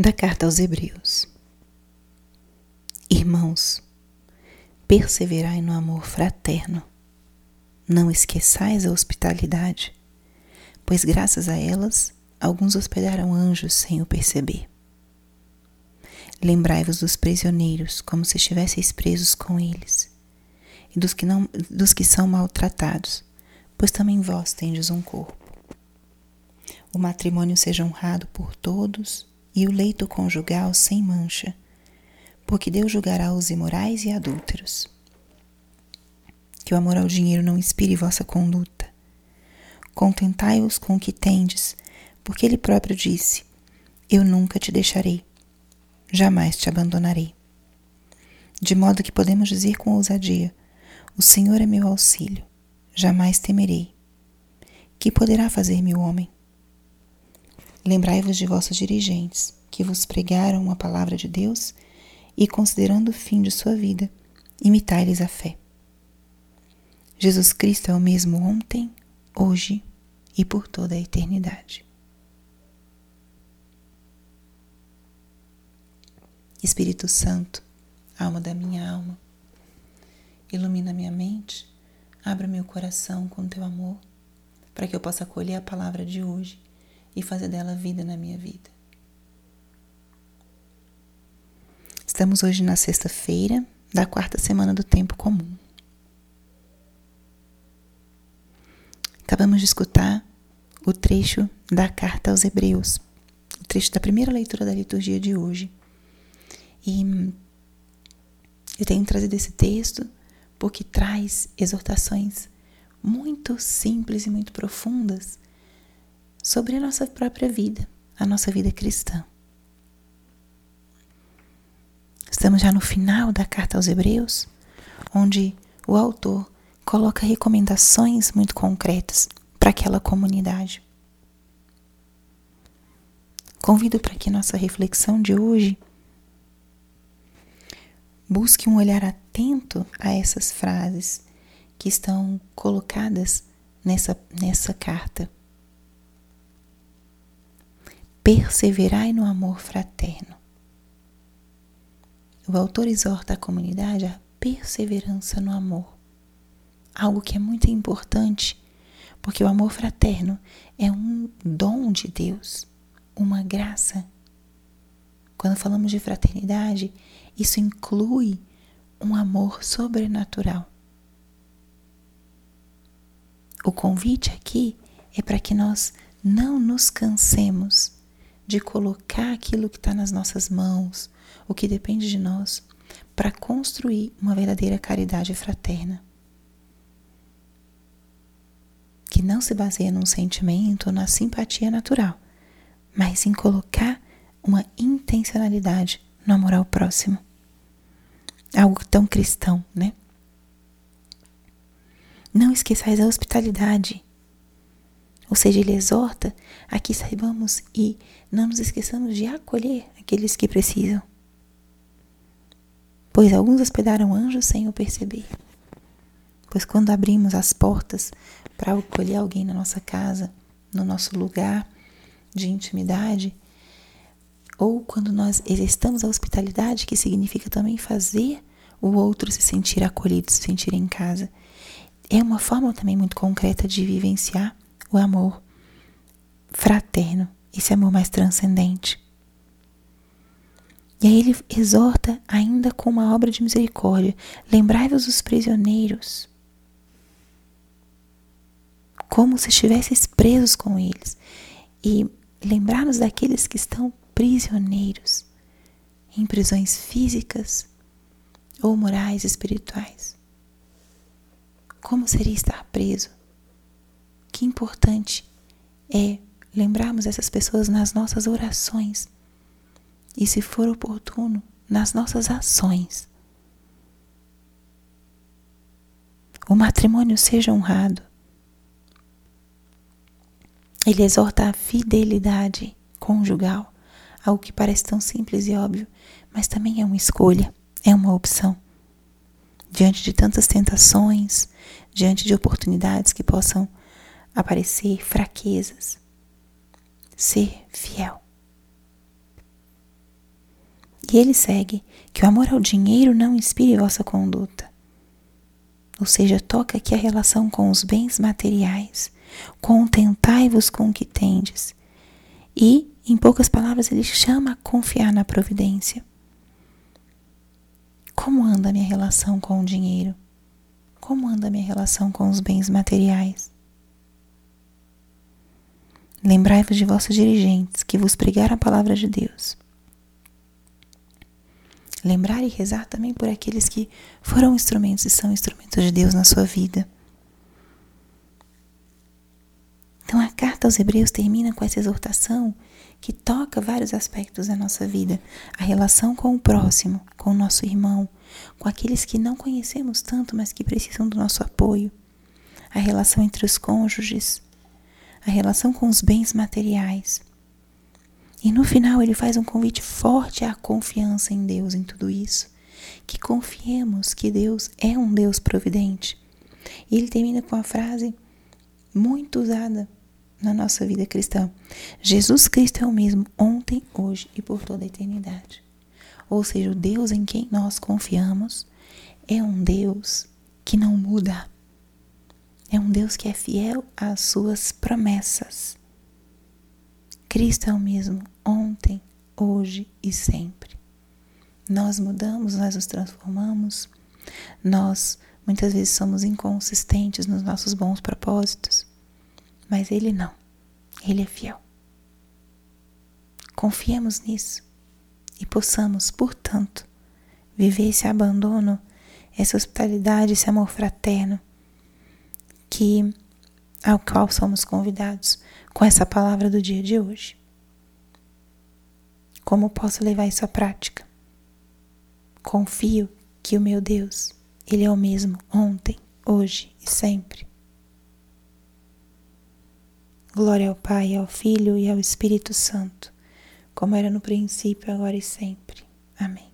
Da carta aos Hebreus. Irmãos, perseverai no amor fraterno. Não esqueçais a hospitalidade, pois graças a elas alguns hospedaram anjos sem o perceber. Lembrai-vos dos prisioneiros, como se estivesseis presos com eles, e dos que, não, dos que são maltratados, pois também vós tendes um corpo. O matrimônio seja honrado por todos e o leito conjugal sem mancha, porque Deus julgará os imorais e adúlteros. Que o amor ao dinheiro não inspire vossa conduta. Contentai-os com o que tendes, porque Ele próprio disse: Eu nunca te deixarei, jamais te abandonarei. De modo que podemos dizer com ousadia: O Senhor é meu auxílio, jamais temerei. Que poderá fazer-me o homem? Lembrai-vos de vossos dirigentes, que vos pregaram a palavra de Deus, e considerando o fim de sua vida, imitai-lhes a fé. Jesus Cristo é o mesmo ontem, hoje e por toda a eternidade. Espírito Santo, alma da minha alma, ilumina minha mente, abra meu coração com teu amor, para que eu possa acolher a palavra de hoje e fazer dela vida na minha vida. Estamos hoje na sexta-feira da quarta semana do tempo comum. Acabamos de escutar o trecho da carta aos Hebreus, o trecho da primeira leitura da liturgia de hoje. E eu tenho trazido esse texto porque traz exortações muito simples e muito profundas sobre a nossa própria vida, a nossa vida cristã. Estamos já no final da carta aos Hebreus, onde o autor coloca recomendações muito concretas para aquela comunidade. Convido para que nossa reflexão de hoje busque um olhar atento a essas frases que estão colocadas nessa, nessa carta perseverai no amor fraterno. O autor exorta a comunidade a perseverança no amor, algo que é muito importante, porque o amor fraterno é um dom de Deus, uma graça. Quando falamos de fraternidade, isso inclui um amor sobrenatural. O convite aqui é para que nós não nos cansemos de colocar aquilo que está nas nossas mãos, o que depende de nós, para construir uma verdadeira caridade fraterna. Que não se baseia num sentimento ou na simpatia natural, mas em colocar uma intencionalidade no amor ao próximo. Algo tão cristão, né? Não esqueçais a hospitalidade ou seja, ele exorta a que saibamos e não nos esqueçamos de acolher aqueles que precisam. Pois alguns hospedaram anjos sem o perceber. Pois quando abrimos as portas para acolher alguém na nossa casa, no nosso lugar de intimidade, ou quando nós exercitamos a hospitalidade, que significa também fazer o outro se sentir acolhido, se sentir em casa, é uma forma também muito concreta de vivenciar o amor fraterno, esse amor mais transcendente. E aí ele exorta ainda com uma obra de misericórdia: lembrai-vos dos prisioneiros, como se estivesseis presos com eles, e lembrar-nos daqueles que estão prisioneiros em prisões físicas ou morais espirituais. Como seria estar preso? Que importante é lembrarmos essas pessoas nas nossas orações e, se for oportuno, nas nossas ações. O matrimônio seja honrado. Ele exorta a fidelidade conjugal, algo que parece tão simples e óbvio, mas também é uma escolha, é uma opção. Diante de tantas tentações, diante de oportunidades que possam aparecer fraquezas. Ser fiel. E ele segue que o amor ao dinheiro não inspire vossa conduta. Ou seja, toca aqui a relação com os bens materiais. Contentai-vos com o que tendes. E, em poucas palavras, ele chama a confiar na providência. Como anda a minha relação com o dinheiro? Como anda a minha relação com os bens materiais? Lembrai-vos de vossos dirigentes que vos pregaram a palavra de Deus. Lembrar e rezar também por aqueles que foram instrumentos e são instrumentos de Deus na sua vida. Então a carta aos Hebreus termina com essa exortação que toca vários aspectos da nossa vida: a relação com o próximo, com o nosso irmão, com aqueles que não conhecemos tanto, mas que precisam do nosso apoio, a relação entre os cônjuges, a relação com os bens materiais. E no final ele faz um convite forte à confiança em Deus em tudo isso. Que confiemos que Deus é um Deus providente. E ele termina com a frase muito usada na nossa vida cristã: Jesus Cristo é o mesmo ontem, hoje e por toda a eternidade. Ou seja, o Deus em quem nós confiamos é um Deus que não muda. É um Deus que é fiel às suas promessas. Cristo é o mesmo ontem, hoje e sempre. Nós mudamos, nós nos transformamos, nós muitas vezes somos inconsistentes nos nossos bons propósitos, mas Ele não, Ele é fiel. Confiemos nisso e possamos, portanto, viver esse abandono, essa hospitalidade, esse amor fraterno que ao qual somos convidados com essa palavra do dia de hoje. Como posso levar isso à prática? Confio que o meu Deus, ele é o mesmo ontem, hoje e sempre. Glória ao Pai, ao Filho e ao Espírito Santo, como era no princípio, agora e sempre. Amém.